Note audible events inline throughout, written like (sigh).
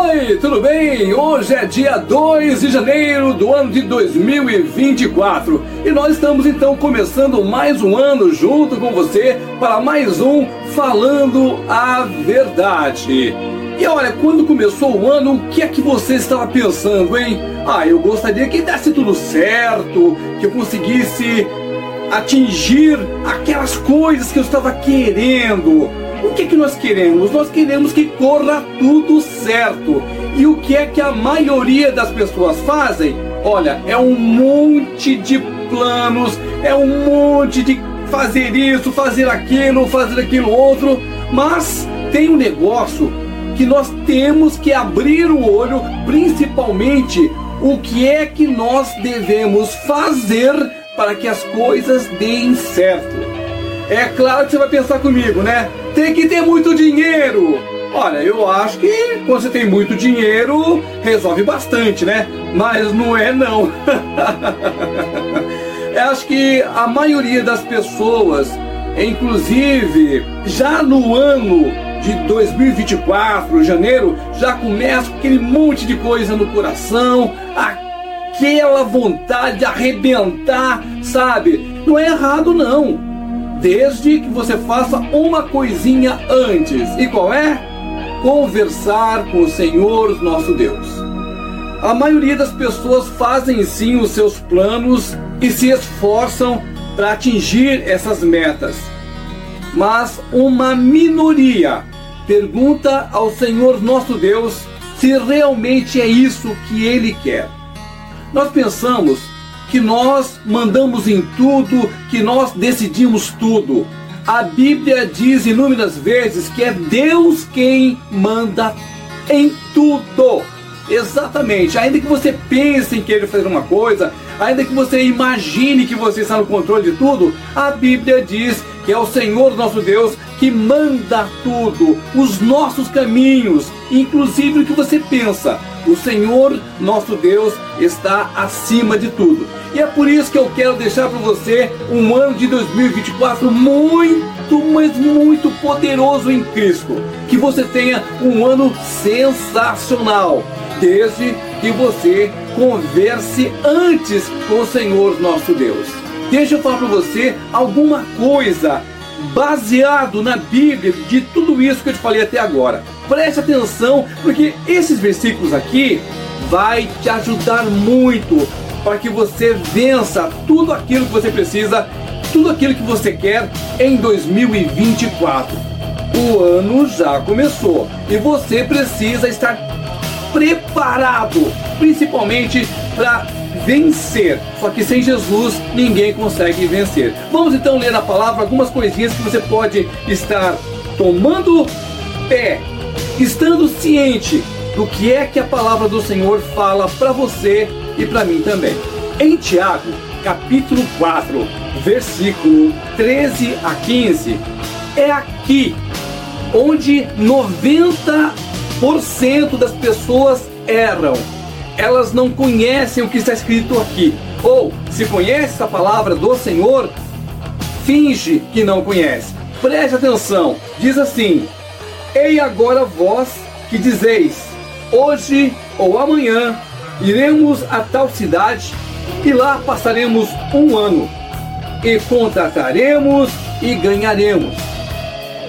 aí, tudo bem? Hoje é dia 2 de janeiro do ano de 2024 e nós estamos então começando mais um ano junto com você para mais um Falando a Verdade. E olha, quando começou o ano, o que é que você estava pensando, hein? Ah, eu gostaria que desse tudo certo, que eu conseguisse atingir aquelas coisas que eu estava querendo o que, que nós queremos? Nós queremos que corra tudo certo. E o que é que a maioria das pessoas fazem? Olha, é um monte de planos, é um monte de fazer isso, fazer aquilo, fazer aquilo outro, mas tem um negócio que nós temos que abrir o olho, principalmente o que é que nós devemos fazer para que as coisas deem certo. É claro que você vai pensar comigo, né? Tem que ter muito dinheiro. Olha, eu acho que quando você tem muito dinheiro, resolve bastante, né? Mas não é não. (laughs) eu acho que a maioria das pessoas, inclusive já no ano de 2024, janeiro, já começa com aquele monte de coisa no coração, aquela vontade de arrebentar, sabe? Não é errado não desde que você faça uma coisinha antes. E qual é? Conversar com o Senhor nosso Deus. A maioria das pessoas fazem sim os seus planos e se esforçam para atingir essas metas. Mas uma minoria pergunta ao Senhor nosso Deus se realmente é isso que ele quer. Nós pensamos que nós mandamos em tudo, que nós decidimos tudo. A Bíblia diz inúmeras vezes que é Deus quem manda em tudo. Exatamente. Ainda que você pense em querer fazer uma coisa, ainda que você imagine que você está no controle de tudo, a Bíblia diz que é o Senhor nosso Deus que manda tudo, os nossos caminhos, inclusive o que você pensa. O Senhor nosso Deus está acima de tudo. E é por isso que eu quero deixar para você um ano de 2024 muito, mas muito poderoso em Cristo. Que você tenha um ano sensacional, desde que você converse antes com o Senhor nosso Deus. Deixa eu falar para você alguma coisa baseado na Bíblia de tudo isso que eu te falei até agora. Preste atenção, porque esses versículos aqui vai te ajudar muito para que você vença tudo aquilo que você precisa, tudo aquilo que você quer em 2024. O ano já começou e você precisa estar preparado, principalmente para vencer. Só que sem Jesus ninguém consegue vencer. Vamos então ler na palavra algumas coisinhas que você pode estar tomando pé, estando ciente do que é que a palavra do Senhor fala para você e para mim também. Em Tiago, capítulo 4, versículo 13 a 15, é aqui onde 90% das pessoas erram. Elas não conhecem o que está escrito aqui. Ou, se conhece a palavra do Senhor, finge que não conhece. Preste atenção, diz assim: Ei agora vós que dizeis, hoje ou amanhã Iremos a tal cidade e lá passaremos um ano e contrataremos e ganharemos.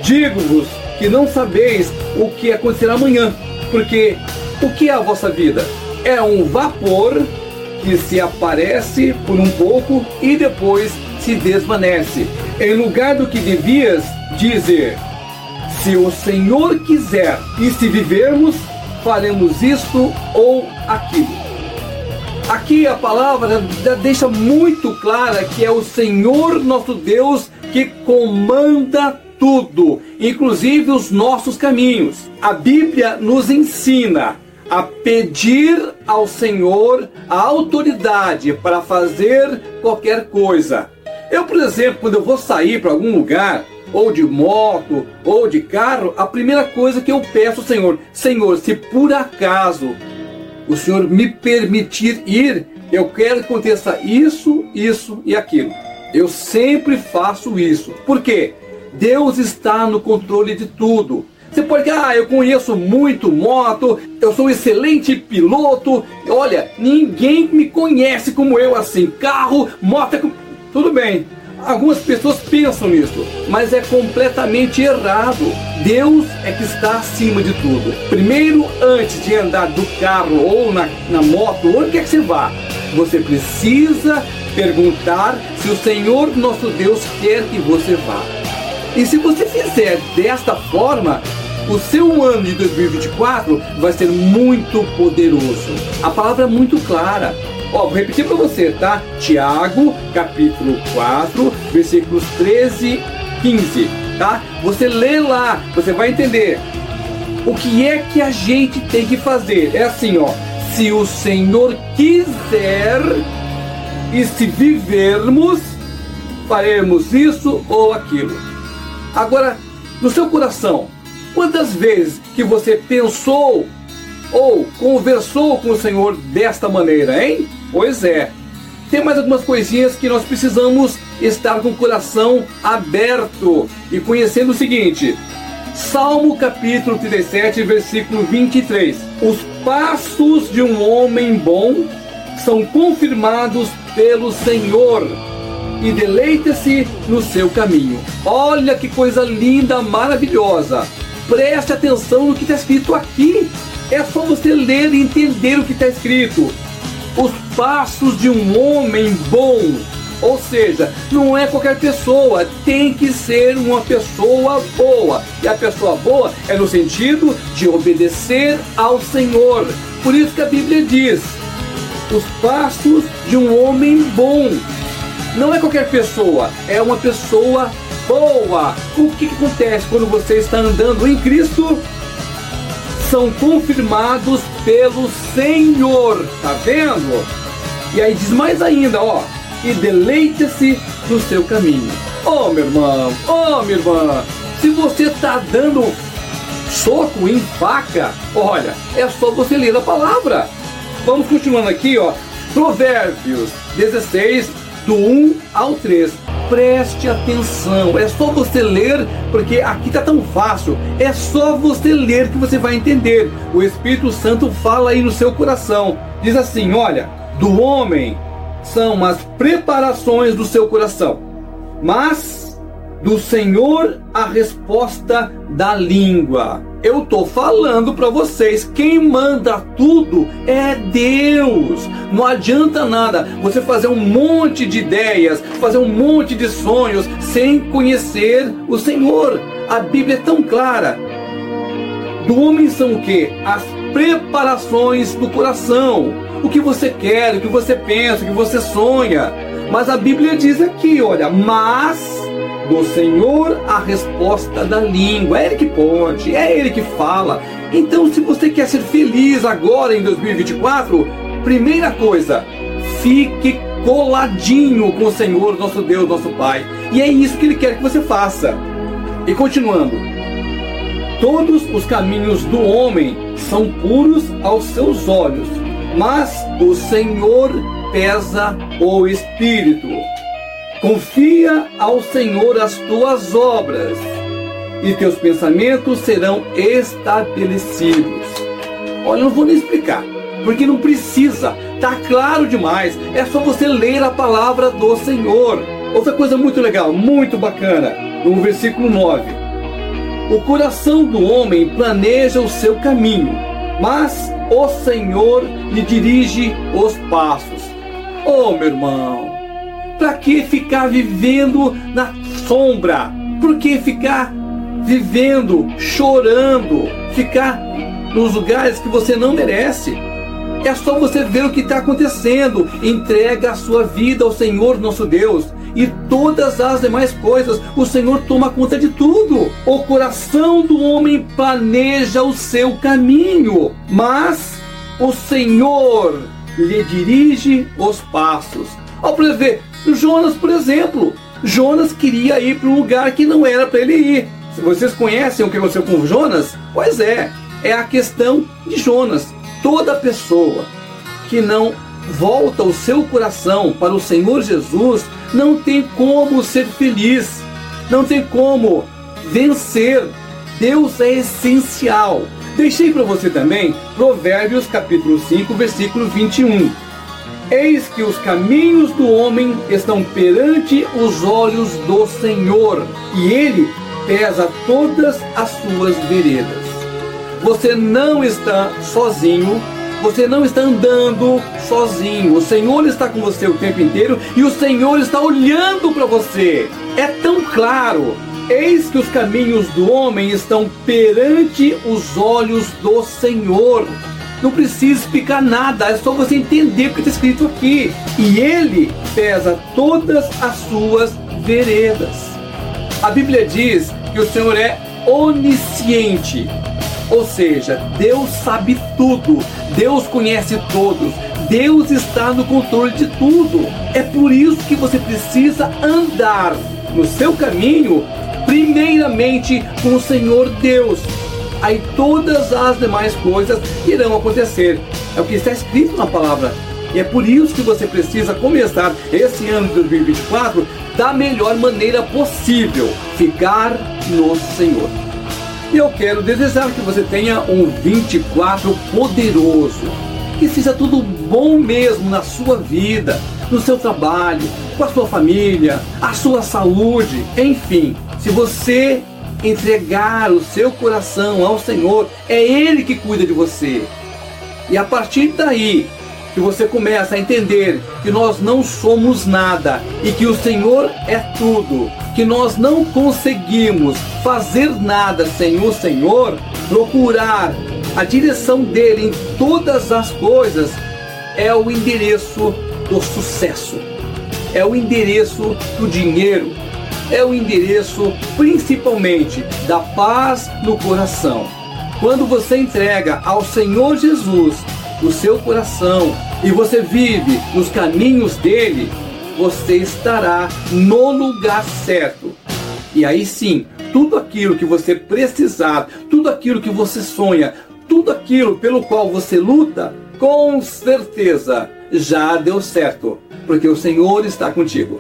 Digo-vos que não sabeis o que acontecerá amanhã, porque o que é a vossa vida? É um vapor que se aparece por um pouco e depois se desvanece. Em lugar do que devias dizer, se o Senhor quiser e se vivermos, faremos isto ou aquilo. Aqui a palavra deixa muito clara que é o Senhor nosso Deus que comanda tudo, inclusive os nossos caminhos. A Bíblia nos ensina a pedir ao Senhor a autoridade para fazer qualquer coisa. Eu, por exemplo, quando eu vou sair para algum lugar, ou de moto, ou de carro, a primeira coisa que eu peço ao Senhor, Senhor, se por acaso o Senhor me permitir ir, eu quero que aconteça isso, isso e aquilo. Eu sempre faço isso. Por quê? Deus está no controle de tudo. Você pode ah, eu conheço muito moto, eu sou um excelente piloto. Olha, ninguém me conhece como eu assim. Carro, moto, é tudo bem. Algumas pessoas pensam nisso, mas é completamente errado. Deus é que está acima de tudo. Primeiro, antes de andar do carro ou na, na moto, onde quer que você vá, você precisa perguntar se o Senhor nosso Deus quer que você vá. E se você fizer desta forma, o seu ano de 2024 vai ser muito poderoso. A palavra é muito clara. Ó, vou repetir para você, tá? Tiago, capítulo 4, versículos 13, 15, tá? Você lê lá, você vai entender. O que é que a gente tem que fazer? É assim, ó. Se o Senhor quiser e se vivermos, faremos isso ou aquilo. Agora, no seu coração, quantas vezes que você pensou ou conversou com o Senhor desta maneira, hein? Pois é. Tem mais algumas coisinhas que nós precisamos estar com o coração aberto e conhecendo o seguinte. Salmo capítulo 37, versículo 23. Os passos de um homem bom são confirmados pelo Senhor e deleita-se no seu caminho. Olha que coisa linda, maravilhosa. Preste atenção no que está escrito aqui. É só você ler e entender o que está escrito. Os passos de um homem bom. Ou seja, não é qualquer pessoa, tem que ser uma pessoa boa. E a pessoa boa é no sentido de obedecer ao Senhor. Por isso que a Bíblia diz: os passos de um homem bom. Não é qualquer pessoa, é uma pessoa boa. O que, que acontece quando você está andando em Cristo? São confirmados pelo Senhor, tá vendo? E aí diz mais ainda, ó, e deleite-se no seu caminho. Oh, meu irmão, oh, minha irmã, se você está dando soco em faca, olha, é só você ler a palavra. Vamos continuando aqui, ó. Provérbios 16, do 1 ao 3. Preste atenção, é só você ler, porque aqui tá tão fácil. É só você ler que você vai entender. O Espírito Santo fala aí no seu coração. Diz assim: olha, do homem são as preparações do seu coração, mas do Senhor a resposta da língua. Eu tô falando para vocês, quem manda tudo é Deus. Não adianta nada você fazer um monte de ideias, fazer um monte de sonhos sem conhecer o Senhor. A Bíblia é tão clara. Do homem são o que? As preparações do coração. O que você quer, o que você pensa, o que você sonha. Mas a Bíblia diz aqui, olha, mas do Senhor a resposta da língua. É Ele que pode, é Ele que fala. Então, se você quer ser feliz agora em 2024, primeira coisa, fique coladinho com o Senhor, nosso Deus, nosso Pai. E é isso que Ele quer que você faça. E continuando, todos os caminhos do homem são puros aos seus olhos, mas o Senhor pesa o espírito. Confia ao Senhor as tuas obras, e teus pensamentos serão estabelecidos. Olha, não vou nem explicar, porque não precisa, tá claro demais. É só você ler a palavra do Senhor. Outra coisa muito legal, muito bacana, no versículo 9: O coração do homem planeja o seu caminho, mas o Senhor lhe dirige os passos. Oh, meu irmão, para que ficar vivendo na sombra? Por que ficar vivendo, chorando, ficar nos lugares que você não merece? É só você ver o que está acontecendo. Entrega a sua vida ao Senhor nosso Deus. E todas as demais coisas, o Senhor toma conta de tudo. O coração do homem planeja o seu caminho, mas o Senhor lhe dirige os passos. Ó, para ver, Jonas, por exemplo. Jonas queria ir para um lugar que não era para ele ir. Se vocês conhecem o que aconteceu com Jonas, pois é, é a questão de Jonas. Toda pessoa que não volta o seu coração para o Senhor Jesus não tem como ser feliz, não tem como vencer. Deus é essencial. Deixei para você também Provérbios capítulo 5, versículo 21. Eis que os caminhos do homem estão perante os olhos do Senhor, e ele pesa todas as suas veredas. Você não está sozinho, você não está andando sozinho. O Senhor está com você o tempo inteiro e o Senhor está olhando para você. É tão claro. Eis que os caminhos do homem estão perante os olhos do Senhor. Não precisa explicar nada, é só você entender o que está escrito aqui. E ele pesa todas as suas veredas. A Bíblia diz que o Senhor é onisciente, ou seja, Deus sabe tudo, Deus conhece todos, Deus está no controle de tudo. É por isso que você precisa andar no seu caminho, primeiramente com o Senhor Deus. Aí todas as demais coisas irão acontecer. É o que está escrito na palavra. E é por isso que você precisa começar esse ano de 2024 da melhor maneira possível, ficar no Senhor. E eu quero desejar que você tenha um 24 poderoso. Que seja tudo bom mesmo na sua vida, no seu trabalho, com a sua família, a sua saúde, enfim. Se você entregar o seu coração ao Senhor, é Ele que cuida de você. E a partir daí, que você começa a entender que nós não somos nada e que o Senhor é tudo, que nós não conseguimos fazer nada sem o Senhor, procurar a direção dele em todas as coisas é o endereço do sucesso, é o endereço do dinheiro, é o endereço principalmente da paz no coração. Quando você entrega ao Senhor Jesus o seu coração e você vive nos caminhos dele, você estará no lugar certo. E aí sim, tudo aquilo que você precisar, tudo aquilo que você sonha, tudo aquilo pelo qual você luta, com certeza já deu certo, porque o Senhor está contigo.